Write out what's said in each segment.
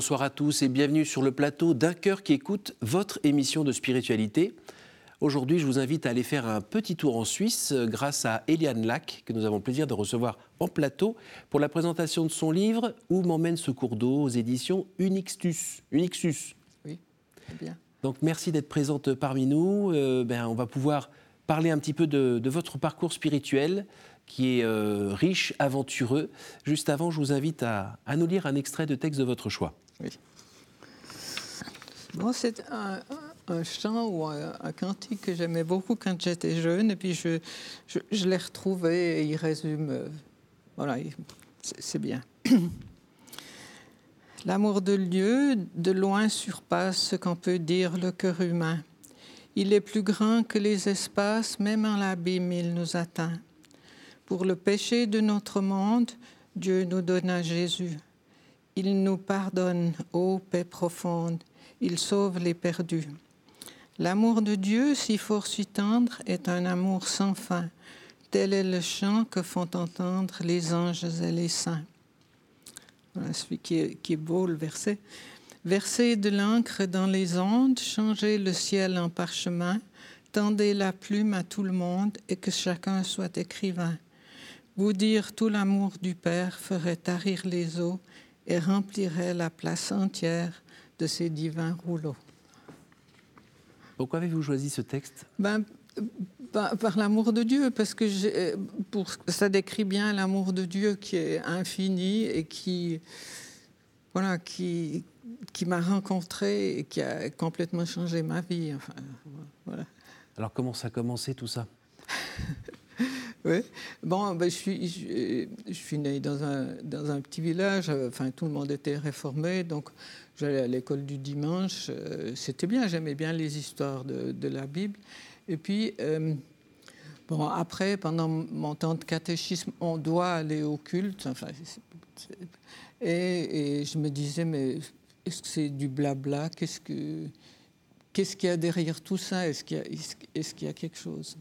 Bonsoir à tous et bienvenue sur le plateau d'un cœur qui écoute votre émission de spiritualité. Aujourd'hui, je vous invite à aller faire un petit tour en Suisse euh, grâce à Eliane Lac, que nous avons le plaisir de recevoir en plateau pour la présentation de son livre Où m'emmène ce cours d'eau aux éditions Unixtus. Unixus. Oui, bien. Donc merci d'être présente parmi nous. Euh, ben, on va pouvoir parler un petit peu de, votre parcours spirituel qui est euh, riche, aventureux. Juste avant, je vous invite à, à, nous lire un extrait de texte de votre choix. Oui. Bon, c'est un, chant ou un, cantique que j'aimais beaucoup quand j'étais jeune, et puis je, je, l'ai retrouvé et il résume. Euh, voilà, c'est bien. L'amour de Dieu, de loin, surpasse ce qu'on peut dire le cœur humain. Il est plus grand que les espaces, même en l'abîme, il nous atteint. Pour le péché de notre monde, Dieu nous donna Jésus. Il nous pardonne, ô paix profonde, il sauve les perdus. L'amour de Dieu, si fort, si tendre, est un amour sans fin. Tel est le chant que font entendre les anges et les saints. Voilà celui qui est, beau, le verset. Verser de l'encre dans les ondes, changer le ciel en parchemin, tendez la plume à tout le monde et que chacun soit écrivain. Vous dire tout l'amour du Père ferait tarir les eaux et remplirait la place entière de ces divins rouleaux. Pourquoi avez-vous choisi ce texte? Ben, par, l'amour de Dieu, parce que pour, ça décrit bien l'amour de Dieu qui est infini et qui, voilà, qui, qui m'a rencontré et qui a complètement changé ma vie. Enfin, voilà. Alors comment ça a commencé tout ça? Oui, bon, ben, je, suis, je, suis né dans un, dans un petit village, enfin tout le monde était réformé, donc J'allais à l'école du dimanche, euh, c'était bien, j'aimais bien les histoires de, la Bible. Et puis, euh, bon, après, pendant mon temps de catéchisme, on doit aller au culte. Enfin, et, je me disais, mais est-ce que c'est du blabla? Qu'est-ce que qu'est-ce qu'il y a derrière tout ça? Est-ce qu'il y, est qu'il y, a quelque chose?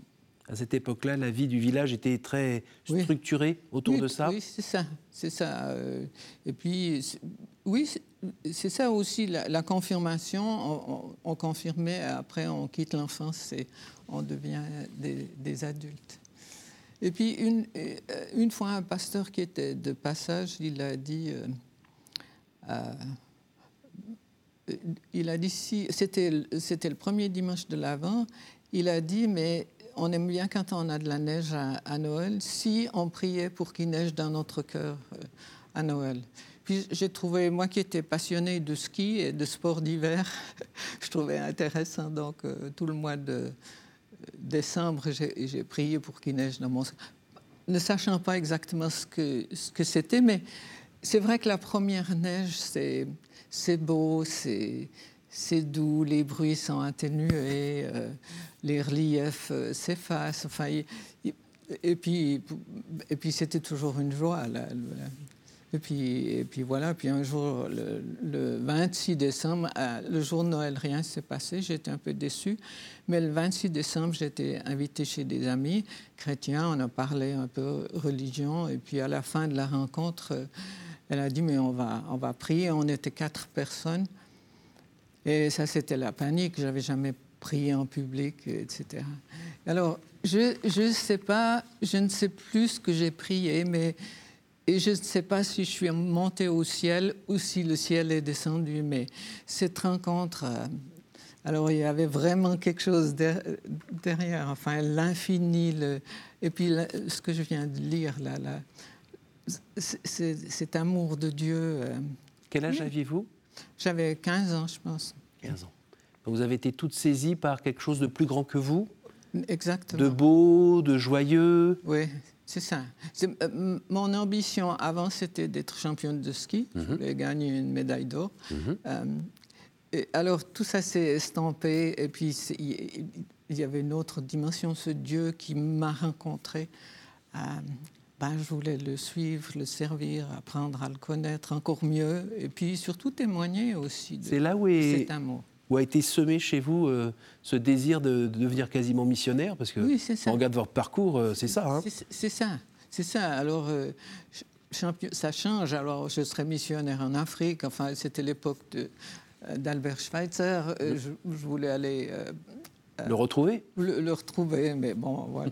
À cette époque-là, la vie du village était très structurée autour de ça. Oui, c'est ça, c'est ça. Euh, et puis, oui, c'est ça aussi, la, confirmation. On, confirmait, après on quitte l'enfance et on devient des, adultes. Et puis, une, euh, une, fois, un pasteur qui était de passage, il a dit, euh, euh, il a dit si, c'était le premier dimanche de l'Avent, il a dit, mais on aime bien quand on a de la neige à, Noël, si on priait pour qu'il neige dans notre cœur à Noël. Puis j'ai trouvé, moi qui étais passionnée de ski et de sport d'hiver, je trouvais intéressant. Donc euh, tout le mois de euh, décembre, j'ai prié pour qu'il neige dans mon... Ne sachant pas exactement ce que ce que c'était, mais c'est vrai que la première neige, c'est beau, c'est doux, les bruits sont atténués, euh, les reliefs s'effacent. Enfin, et, puis, et puis c'était toujours une joie. Et puis, et puis voilà, puis un jour, le, 26 décembre, le jour de Noël, rien s'est passé, j'étais un peu déçue. Mais le 26 décembre, j'étais invitée chez des amis chrétiens, on a parlé un peu religion, et puis à la fin de la rencontre, elle a dit, mais on va, on va prier, on était quatre personnes. Et ça, c'était la panique, j'avais jamais prié en public, etc. Alors, je, je sais pas, je ne sais plus ce que j'ai prié, mais et je ne sais pas si je suis montée au ciel ou si le ciel est descendu, mais cette rencontre, euh, alors il y avait vraiment quelque chose derrière, enfin l'infini, le, et puis ce que je viens de lire là, là cet amour de Dieu. Euh, Quel âge aviez-vous? J'avais 15 ans, je pense. 15 ans. Vous avez été toute saisie par quelque chose de plus grand que vous? Exactement. De beau, de joyeux? Oui, c'est ça. Euh, mon ambition avant, c'était d'être championne de ski. Je mhm. voulais gagner une médaille d'or. Mhm. Euh, alors, tout ça s'est estampé. Et puis, il y avait une autre dimension, ce Dieu qui m'a rencontré. Euh, ben, je voulais le suivre, le servir, apprendre à le connaître encore mieux. Et puis, surtout, témoigner aussi de là où cet amour où a été semé chez vous euh, ce désir de, devenir quasiment missionnaire? Parce que, oui, on regarde votre parcours, euh, c'est ça. Hein c'est ça, c'est ça. Alors, euh, ça change. Alors, je serais missionnaire en Afrique. Enfin, c'était l'époque d'Albert Schweitzer. Je, voulais aller. le retrouver? Le, le, retrouver, mais bon, voilà.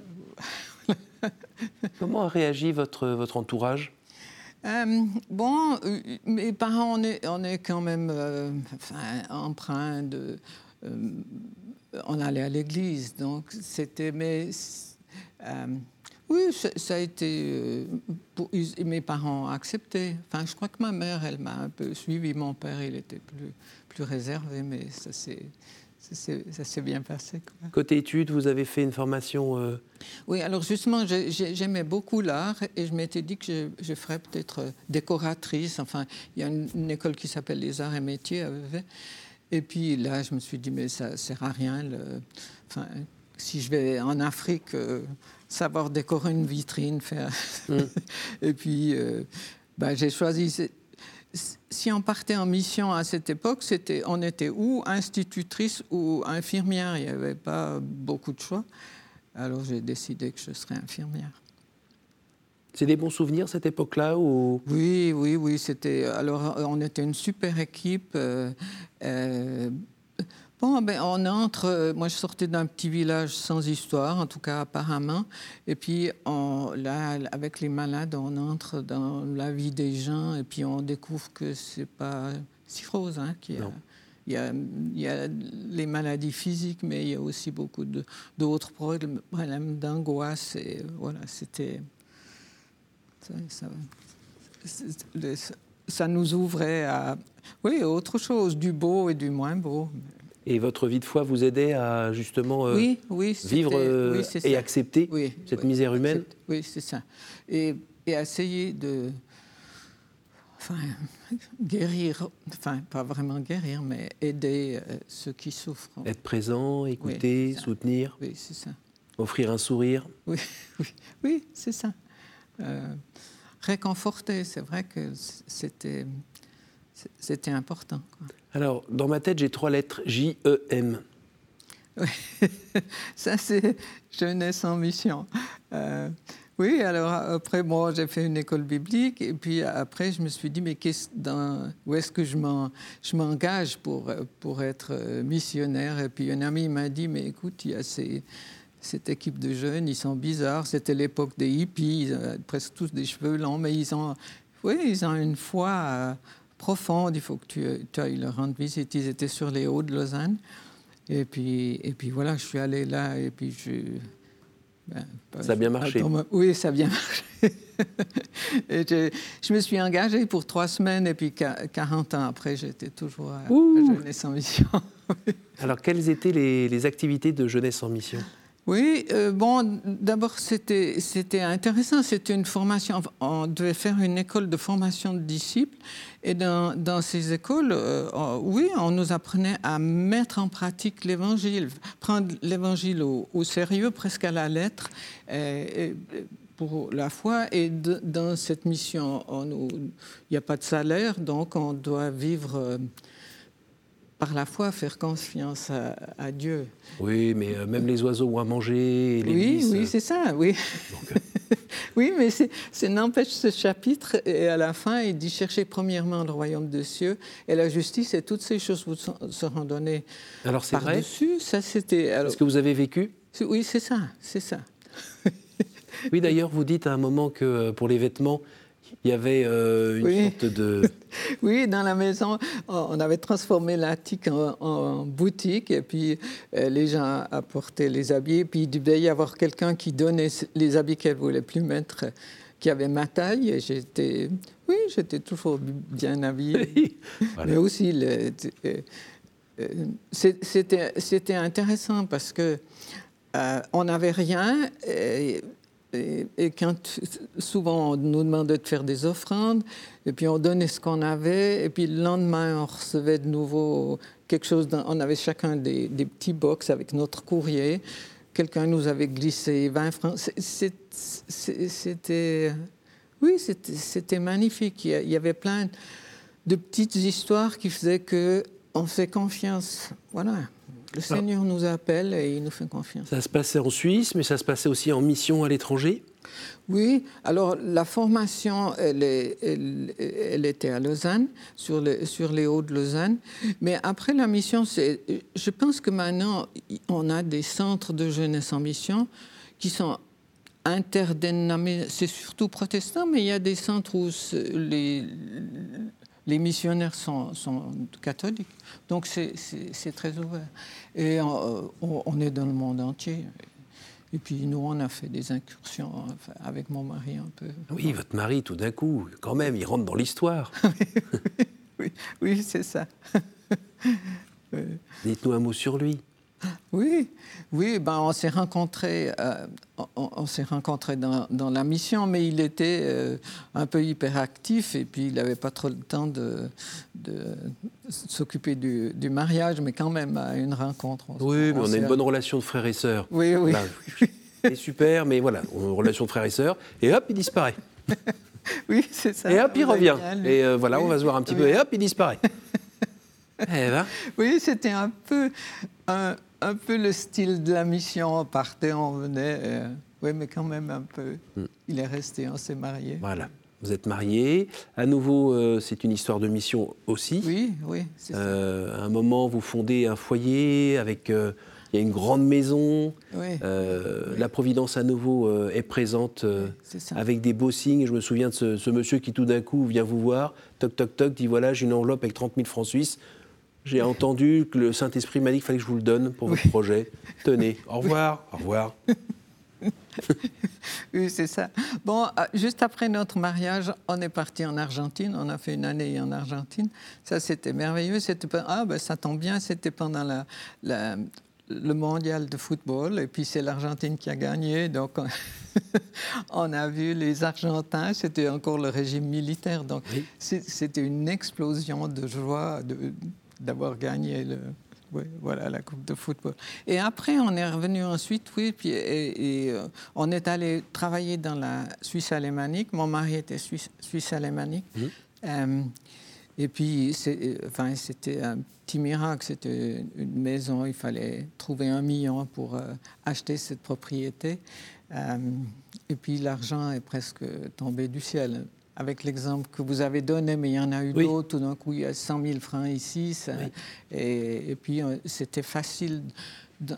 Comment a réagi votre, votre entourage? Euh, bon, euh, mes parents, on est, on est quand même euh, enfin, de. on allait à l'église, donc c'était. Mais oui, ça, a été. Mes parents ont accepté. Enfin, je crois que ma mère, elle m'a un peu suivi. Mon père, il était plus, plus réservé, mais ça c'est ça s'est bien passé. Côté études, vous avez fait une formation euh, Oui, alors justement, j'aimais beaucoup l'art et je m'étais dit que je, ferais peut-être euh, décoratrice. Enfin, il y a une, école qui s'appelle les arts et métiers Et puis là, je me suis dit, mais ça ne sert à rien. Le... Enfin, si je vais en Afrique, euh, savoir décorer une vitrine, faire. Mm. et puis, bah, j'ai choisi si on partait en mission à cette époque, c'était, on était ou institutrice ou infirmière. Il n'y avait pas beaucoup de choix. Alors j'ai décidé que je serais infirmière. C'est des bons souvenirs cette époque-là ou... Oui, oui, oui. C'était alors on était une super équipe. Euh, euh, Bon, ben, on entre. Euh, moi, je sortais d'un petit village sans histoire, en tout cas apparemment. Et puis, on, là, avec les malades, on entre dans la vie des gens et puis on découvre que c'est pas si rose. Hein, qu'il y a, il, y a, il y a, les maladies physiques, mais il y a aussi beaucoup d'autres problèmes d'angoisse. Et voilà, c'était. Ça, ça, ça, nous ouvrait à. Oui, autre chose, du beau et du moins beau. Et votre vie de foi vous aidait à justement euh, vivre euh, et accepter cette misère humaine Oui, c'est ça. Et, et, essayer de enfin, guérir, enfin pas vraiment guérir, mais aider euh, ceux qui souffrent. Être présent, écouter, soutenir. Oui, c'est ça. Offrir un sourire. Oui, oui, oui c'est ça. réconforter, c'est vrai que c'était c'était important. Alors, dans ma tête, j'ai trois lettres J-E-M. Oui, ça c'est jeunesse en mission. Euh, oui, alors après, bon, j'ai fait une école biblique et puis après, je me suis dit, mais dans, où est-ce que je m'engage pour, pour être missionnaire? Et puis un ami m'a dit, mais écoute, il y a ces, cette équipe de jeunes, ils sont bizarres. C'était l'époque des hippies, ils ont presque tous des cheveux longs, mais ils ont, oui, ils ont une foi euh, profonde. Il faut que tu, tu ailles leur rendre visite. Ils étaient sur les hauts de Lausanne. Et puis, et puis voilà, je suis allé là et puis je. Ben, ça a bien marché. oui, ça a bien marché. et je, je, me suis engagée pour trois semaines et puis 40 ans après, j'étais toujours à, Jeunesse en Mission. Alors, quelles étaient les, les activités de Jeunesse en Mission? Oui, euh, bon, d'abord, c'était, intéressant. C'était une formation. On devait faire une école de formation de disciples. Et dans, ces écoles, euh, oui, on nous apprenait à mettre en pratique l'évangile, prendre l'évangile au, sérieux, presque à la lettre. Et, pour la foi. Et dans cette mission, il n'y a pas de salaire, donc on doit vivre euh, par la foi, faire confiance à, Dieu. Oui, mais euh, même les oiseaux ont à manger. Les oui, oui, c'est ça, oui. Euh. oui, mais c'est n'empêche ce chapitre, et à la fin, il dit cherchez premièrement le royaume des cieux et la justice, et toutes ces choses vous seront données. Alors c'est vrai? Dessus, ça c'était. Est-ce que vous avez vécu? Oui, c'est ça, c'est ça. oui, d'ailleurs, vous dites à un moment que euh, pour les vêtements, il y avait euh, une sorte de... oui, dans la maison, on avait transformé l'attique en, boutique et puis euh, les gens apportaient les habits. Et puis il devait y avoir quelqu'un qui donnait les habits qu'elle voulait plus mettre, qui avait ma taille. Et j'étais, oui, j'étais toujours bien habillée. Mais aussi, euh, c'était intéressant parce que on n'avait rien. Et, et, souvent on nous demandait de faire des offrandes, et puis on donnait ce qu'on avait, et puis le lendemain on recevait de nouveau quelque chose. on avait chacun des, petits box avec notre courrier. Quelqu'un nous avait glissé 20 francs. C'était, oui, c'était magnifique. Il y avait plein de petites histoires qui faisaient que on fait confiance. Voilà. Le Seigneur nous appelle et il nous fait confiance. Ça se passait en Suisse, mais ça se passait aussi en mission à l'étranger oui, alors la formation, elle, elle, était à Lausanne, sur, sur les Hauts de Lausanne. Mais après la mission, je pense que maintenant, on a des centres de jeunesse en mission qui sont interdénominés. C'est surtout protestant, mais il y a des centres où les, les missionnaires sont, sont catholiques. Donc c'est très ouvert. Et on, on est dans le monde entier. Et puis nous, on a fait des incursions avec mon mari un peu. Oui, votre mari, tout d'un coup, quand même, il rentre dans l'histoire. oui, oui c'est ça. Dites-nous un mot sur lui. Oui, oui, ben on s'est rencontrés, euh, on, s'est rencontrés dans, la mission, mais il était euh, un peu hyperactif et puis il n'avait pas trop le temps de, s'occuper du, mariage, mais quand même à une rencontre. oui, mais on a une bonne relation de frères et sœurs. Oui, oui. C'est super, mais voilà, une relation de frères et sœurs, et hop, il disparaît. oui, c'est ça. Et hop, il revient. Et euh, voilà, on va se voir un petit peu, et hop, il disparaît. Eh ben. Oui, c'était un peu un, un peu le style de la mission. On partait, on venait. Euh, oui, mais quand même un peu. Hmm. Il est resté, on s'est marié. Voilà. Vous êtes marié. À nouveau, euh, c'est une histoire de mission aussi. Oui, oui. Euh, à un moment, vous fondez un foyer avec. il y a une grande maison. Oui. La Providence, à nouveau, est présente avec des beaux signes. Je me souviens de ce, ce monsieur qui, tout d'un coup, vient vous voir, toc, toc, toc, dit voilà, j'ai une enveloppe avec 30 000 francs suisses. J'ai entendu que le Saint-Esprit m'a dit qu'il fallait que je vous le donne pour votre projet. Tenez, au revoir, au revoir. oui, c'est ça. Bon, euh, juste après notre mariage, on est parti en Argentine. On a fait une année en Argentine. Ça, c'était merveilleux. C'était ah, ben, ça tombe bien. C'était pendant la, le mondial de football. Et puis, c'est l'Argentine qui a gagné. Donc, on, a vu les Argentins. C'était encore le régime militaire. Donc, c'était une explosion de joie. De, d'avoir gagné le, voilà, la Coupe de football. Et après, on est revenu ensuite, oui, puis, et, euh, on est allé travailler dans la Suisse alémanique. Mon mari était suisse, suisse alémanique. Mmh. Euh, et puis, enfin, c'était un petit miracle. C'était une maison, il fallait trouver un million pour euh, acheter cette propriété. et puis, l'argent est presque tombé du ciel avec l'exemple que vous avez donné, mais il y en a eu d'autres. Tout d'un coup, il y a 100 000 francs ici. et, puis, euh, c'était facile.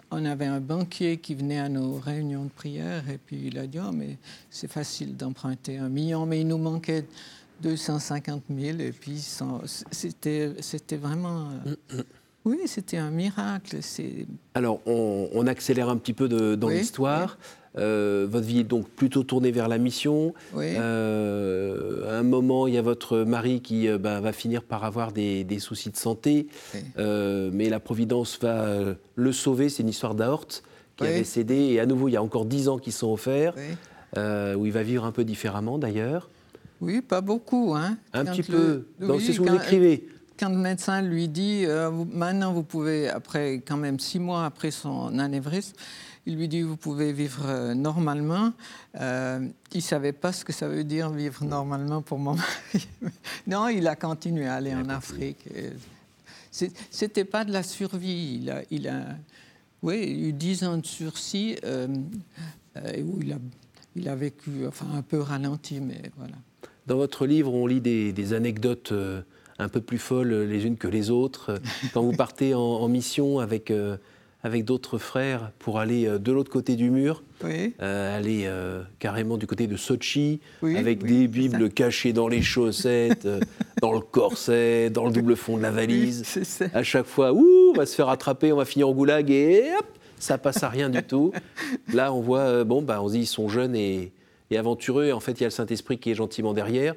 On avait un banquier qui venait à nos réunions de prière et puis il a dit oh, mais c'est facile d'emprunter un million, mais il nous manquait 250 000 et puis c'était vraiment. Euh, mm, mm. Oui, c'était un miracle. Alors, on, accélère un petit peu dans l'histoire. Euh, votre vie est donc plutôt tournée vers la mission. Euh, à un moment, il y a votre mari qui euh, bah, va finir par avoir des, soucis de santé, mais la Providence va le sauver. C'est une histoire d'aorte qui avait cédé. Et à nouveau, il y a encore dix ans qui sont offerts, où il va vivre un peu différemment d'ailleurs. Oui, pas beaucoup. Hein. Un petit peu. C'est ce que vous écrivez quand le médecin lui dit maintenant vous pouvez, après quand même six mois après son anévrisme, il lui dit, vous pouvez vivre euh, normalement. Euh, il ne savait pas ce que ça veut dire vivre normalement pour mon mari. non, il a continué à aller en Afrique. C'était pas de la survie. Il a, il a oui, eu dix ans de sursis euh, où il a, il a vécu enfin, un peu ralenti, mais voilà. Dans votre livre, on lit des, anecdotes un peu plus folles les unes que les autres. Quand vous partez en, mission avec avec d'autres frères pour aller euh, de l'autre côté du mur, euh, aller euh, carrément du côté de Sochi, avec des bibles cachées dans les chaussettes, dans le corset, dans le double fond de la valise. à chaque fois, ouh, on va se faire attraper, on va finir au goulag et hop, ça passe à rien du tout. Là, on voit, bon, bah, on se dit, ils sont jeunes et, et aventureux, et en fait, il y a le Saint-Esprit qui est gentiment derrière.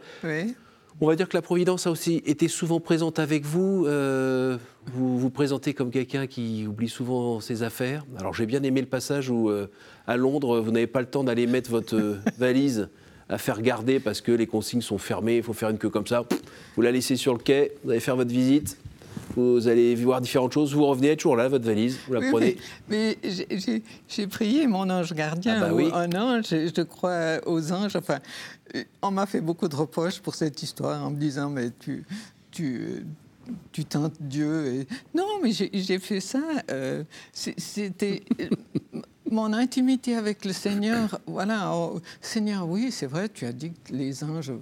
On va dire que la Providence a aussi été souvent présente avec vous. Euh, vous vous présentez comme quelqu'un qui oublie souvent ses affaires. Alors j'ai bien aimé le passage où, euh, à Londres, vous n'avez pas le temps d'aller mettre votre euh, valise à faire garder parce que les consignes sont fermées, il faut faire une queue comme ça. Vous la laissez sur le quai, vous allez faire votre visite, vous allez voir différentes choses, vous revenez, toujours là, votre valise, vous la prenez. Mais, j'ai prié mon ange gardien, ah bah un ange, je crois aux anges. Enfin, on m'a fait beaucoup de reproches pour cette histoire en me disant, mais tu, tu, tu tentes Dieu. Et... Non, mais j'ai fait ça. Euh, C'était mon intimité avec le Seigneur, voilà, oh, Seigneur, oui, c'est vrai, tu as dit que les anges,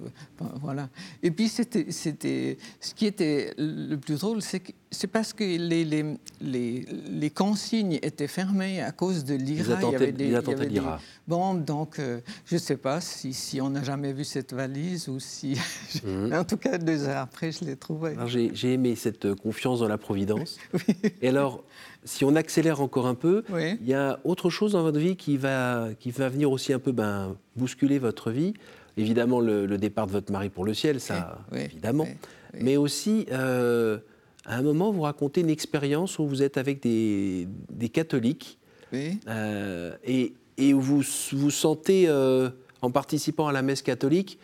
voilà. Et puis c'était, c'était, ce qui était le plus drôle, c'est que c'est parce que les, les, les, les, consignes étaient fermées à cause de l'IRA. Il y avait des, il y avait des bombes, donc euh, je ne sais pas si, si on n'a jamais vu cette valise ou si. Mhm. en tout cas, deux heures après, je l'ai trouvée. J'ai aimé cette euh, confiance dans la Providence. oui. Et alors, si on accélère encore un peu, il y a autre chose dans votre vie qui va, qui va venir aussi un peu ben, bousculer votre vie. Évidemment, le, départ de votre mari pour le ciel, ça, évidemment. Mais aussi, euh, à un moment, vous racontez une expérience où vous êtes avec des, des catholiques euh, et, et, où vous vous sentez, euh, en participant à la messe catholique,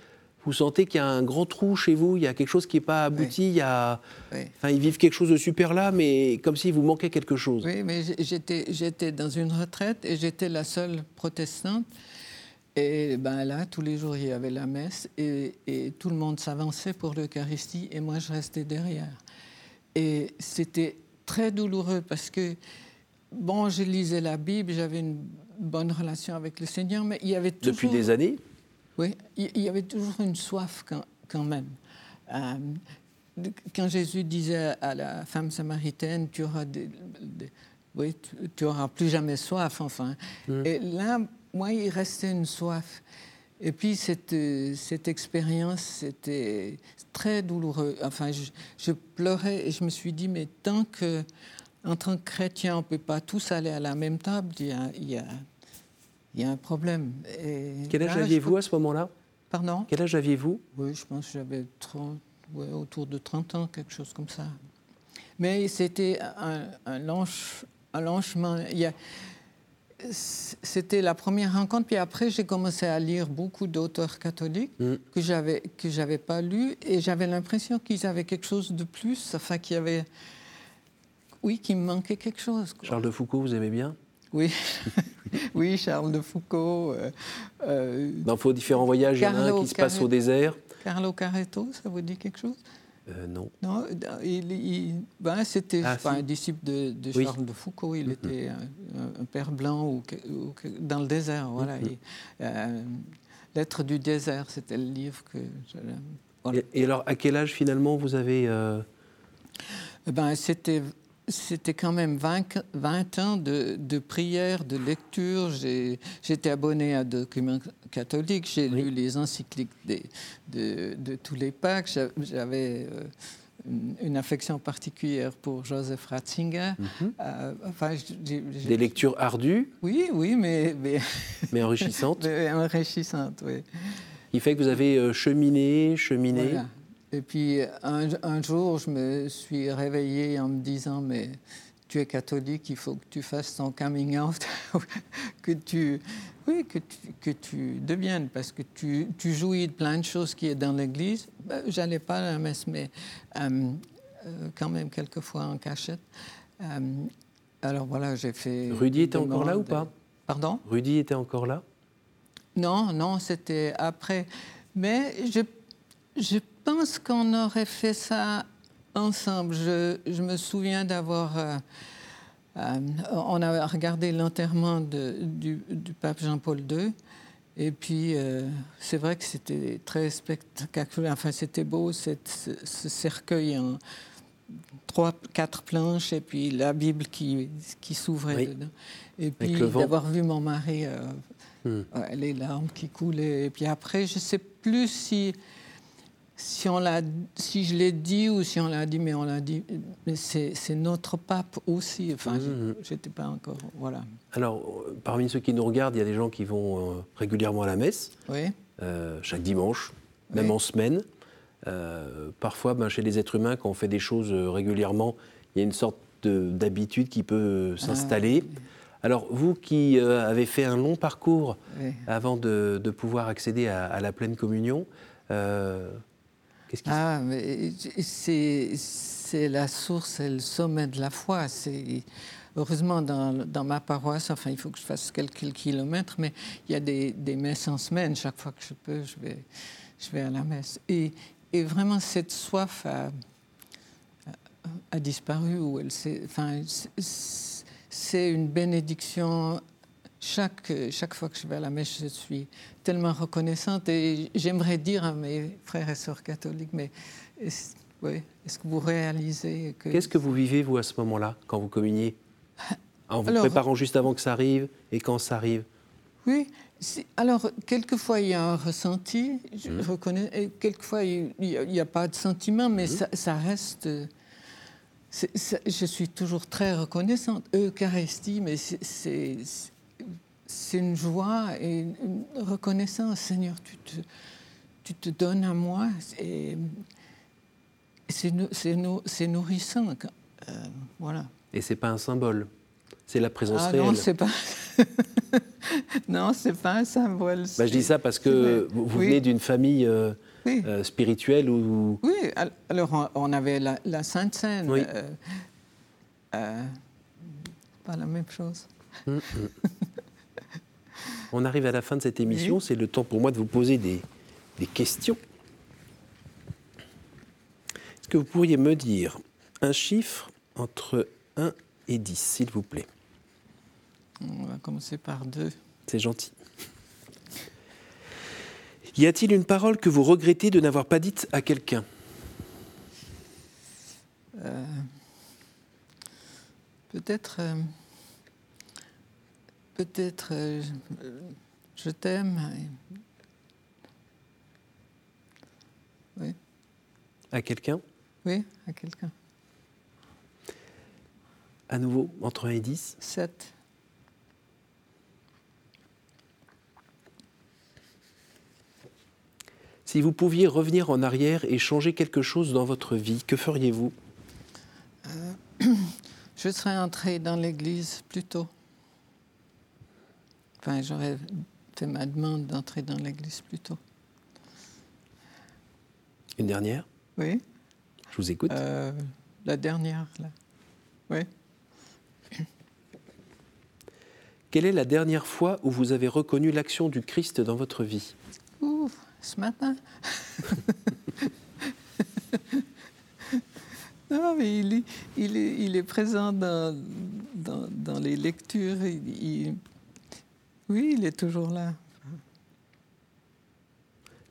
vous sentez qu'il y a un grand trou chez vous, il y a quelque chose qui n'est pas abouti, il y a, enfin, ils vivent quelque chose de super là, mais comme s'il vous manquait quelque chose. Oui, mais j'étais dans une retraite et j'étais la seule protestante. Et ben là, tous les jours, il y avait la messe et, et tout le monde s'avançait pour l'Eucharistie et moi, je restais derrière. Et c'était très douloureux parce que, bon, je lisais la Bible, j'avais une bonne relation avec le Seigneur, mais il y avait toujours... Depuis des années oui, il y avait toujours une soif quand, même. Euh, quand Jésus disait à la femme samaritaine, tu auras, oui, tu, auras plus jamais soif, enfin. Et là, moi, il restait une soif. Et puis cette, cette expérience, c'était très douloureux. Enfin, je, pleurais et je me suis dit, mais tant que, en tant que chrétien, on ne peut pas tous aller à la même table, il y a, il y a il y a un problème. Quel âge aviez-vous à ce moment-là? Pardon? Quel âge aviez-vous? Oui, je pense que j'avais autour de 30 ans, quelque chose comme ça. Mais c'était un, un, lanche, un lanchement. C'était la première rencontre, puis après j'ai commencé à lire beaucoup d'auteurs catholiques mm. que j'avais que j'avais pas lus, et j'avais l'impression qu'ils avaient quelque chose de plus, enfin qu'il y avait, oui, qu'il me manquait quelque chose. Charles de Foucault, vous aimez bien? Oui, oui, Charles de Foucault. Euh, euh, Dans vos différents voyages, il y en a un qui se passe au désert. Carlo Caretto, ça vous dit quelque chose? Euh, non. Non, il, ben, c'était ah, un disciple de, Charles de Foucault. Il était un, père blanc ou, dans le désert. Voilà. L'être du désert, c'était le livre que. Voilà. Et, alors, à quel âge finalement vous avez eh Ben, c'était c'était quand même 20, 20 ans de, de, prière, de lecture. J'étais abonné à Documents catholiques, j'ai lu les encycliques de, de, tous les packs. J'avais euh, une, affection particulière pour Joseph Ratzinger. Mhm. Euh, enfin, des lectures ardues Oui, oui, mais... Mais, enrichissantes Enrichissantes, oui. Il fait que vous avez euh, cheminé, cheminé et puis un, jour, je me suis réveillée en me disant, mais tu es catholique, il faut que tu fasses ton coming out, que tu, oui, que tu, que tu deviennes, parce que tu, tu, jouis de plein de choses qui est dans l'Église. Ben, J'allais pas à la messe, mais euh, euh, quand même quelquefois en cachette. Euh, alors voilà, j'ai fait. Rudy était encore là ou pas? Pardon? Rudy était encore là? Non, non, c'était après. Mais je, je je pense qu'on aurait fait ça ensemble. Je, me souviens d'avoir... Euh, euh, on a regardé l'enterrement du, pape Jean-Paul II. Et puis, euh, c'est vrai que c'était très spectaculaire. Enfin, c'était beau, cette, ce, cercueil en trois, quatre planches, et puis la Bible qui, qui s'ouvrait dedans. Et puis, d'avoir vu mon mari, hmm. les larmes qui coulaient. Et puis après, je ne sais plus si si, on si je l'ai dit ou si on l'a dit, mais on l'a dit, c'est notre pape aussi. Enfin, mmh. j'étais pas encore. Voilà. Alors, parmi ceux qui nous regardent, il y a des gens qui vont euh, régulièrement à la messe, oui. euh, chaque dimanche, même en semaine. Euh, parfois, ben, chez les êtres humains, quand on fait des choses euh, régulièrement, il y a une sorte d'habitude qui peut s'installer. Ah, Alors, vous qui avez fait un long parcours avant de, de, pouvoir accéder à, à la pleine communion, ah, c'est la source, c'est le sommet de la foi. C'est heureusement dans, dans, ma paroisse, enfin, il faut que je fasse quelques kilomètres, mais il y a des, des, messes en semaine. Chaque fois que je peux, je vais, je vais à la messe. Et, et vraiment cette soif a disparu, ou elle enfin, c'est une bénédiction. Chaque, chaque fois que je vais à la messe, je suis tellement reconnaissante et j'aimerais dire à mes frères et sœurs catholiques, mais est-ce, est-ce que vous réalisez que... Qu'est-ce que vous vivez, vous, à ce moment-là, quand vous communiez En vous préparant juste avant que ça arrive et quand ça arrive? Oui, alors, quelquefois, il y a un ressenti, je mmh. reconnais, et quelquefois, il n'y a, pas de sentiment, mais mmh. ça, reste. je suis toujours très reconnaissante. Eucharistie, mais c'est une joie et une reconnaissance. Seigneur, tu te, tu te donnes à moi. Et c'est nourrissant. Euh, voilà. Et c'est pas un symbole, c'est la présence ah, réelle. Non, c'est pas. non, c'est pas un symbole. Bah, je dis ça parce que vous, venez d'une famille euh, euh, spirituelle où. Oui, alors on avait la, Sainte Seine. Oui. Euh, pas la même chose. Hum, hum. on arrive à la fin de cette émission. C'est le temps pour moi de vous poser des, des questions. Est-ce que vous pourriez me dire un chiffre entre 1 et 10, s'il vous plaît? On va commencer par deux. C'est gentil. Y a-t-il une parole que vous regrettez de n'avoir pas dite à quelqu'un? Euh, Peut-être. Euh, peut-être. Euh, je t'aime. Oui. À quelqu'un? Oui, à quelqu'un. À nouveau, entre 1 et 10 7. Si vous pouviez revenir en arrière et changer quelque chose dans votre vie, que feriez-vous? Euh, Je serais entrée dans l'église plus tôt. Enfin, j'aurais fait ma demande d'entrer dans l'église plus tôt. Une dernière? Oui. Je vous écoute. Euh, la dernière, là. Oui. Quelle est la dernière fois où vous avez reconnu l'action du Christ dans votre vie? Ce matin. non, mais il est, il est, il est présent dans, dans, les lectures. Oui, il est toujours là.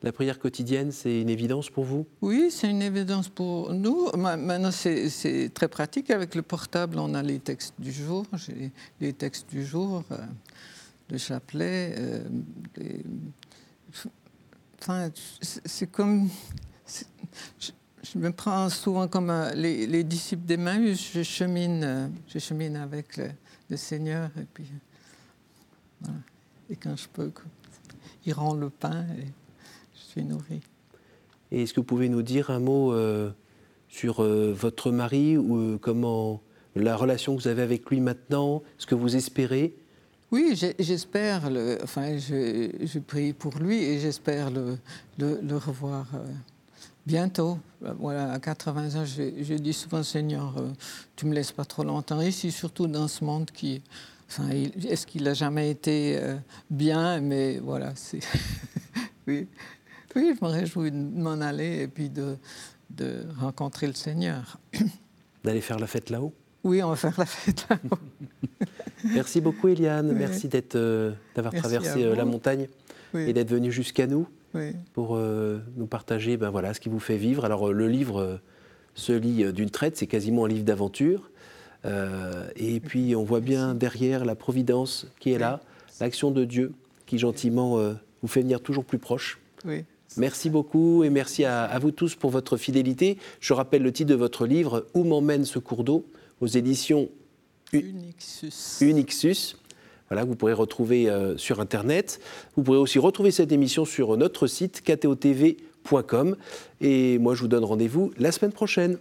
La prière quotidienne, c'est une évidence pour vous? Oui, c'est une évidence pour nous. Maintenant, c'est très pratique. Avec le portable, on a les textes du jour. J'ai les textes du jour, euh, le chapelet, euh, Enfin, c'est comme. Je, me prends souvent comme euh, les, disciples d'Emmaüs. Je chemine, euh, je chemine avec le, Seigneur et puis. Voilà. Et quand je peux, il rend le pain et je suis nourri. Et est-ce que vous pouvez nous dire un mot euh, sur votre mari ou comment la relation que vous avez avec lui maintenant, ce que vous espérez? Oui, j'espère, enfin, je, prie pour lui et j'espère le, le, revoir euh, bientôt. Voilà, à 80 ans, je, dis souvent, Seigneur, euh, tu me laisses pas trop longtemps ici, surtout dans ce monde qui, enfin, est-ce qu'il a jamais été euh, bien Mais voilà, c'est, oui, oui, je me réjouis de m'en aller et puis de, de rencontrer le Seigneur. D'aller faire la fête là-haut? Oui, on va faire la fête là-haut. Merci beaucoup, Eliane. Merci euh, d'avoir traversé euh, la montagne et d'être venue jusqu'à nous pour nous partager ben, voilà, ce qui vous fait vivre. Alors, le livre se lit d'une traite, c'est quasiment un livre d'aventure. Et puis, on voit bien derrière la providence qui est là, l'action de Dieu qui gentiment vous fait venir toujours plus proche. Merci beaucoup et merci à, à, vous tous pour votre fidélité. Je rappelle le titre de votre livre, Où m'emmène ce cours d'eau aux éditions Unixus. Unixus. Voilà, vous pourrez retrouver euh, sur Internet. Vous pourrez aussi retrouver cette émission sur notre site ktotv.com. Et moi, je vous donne rendez-vous la semaine prochaine.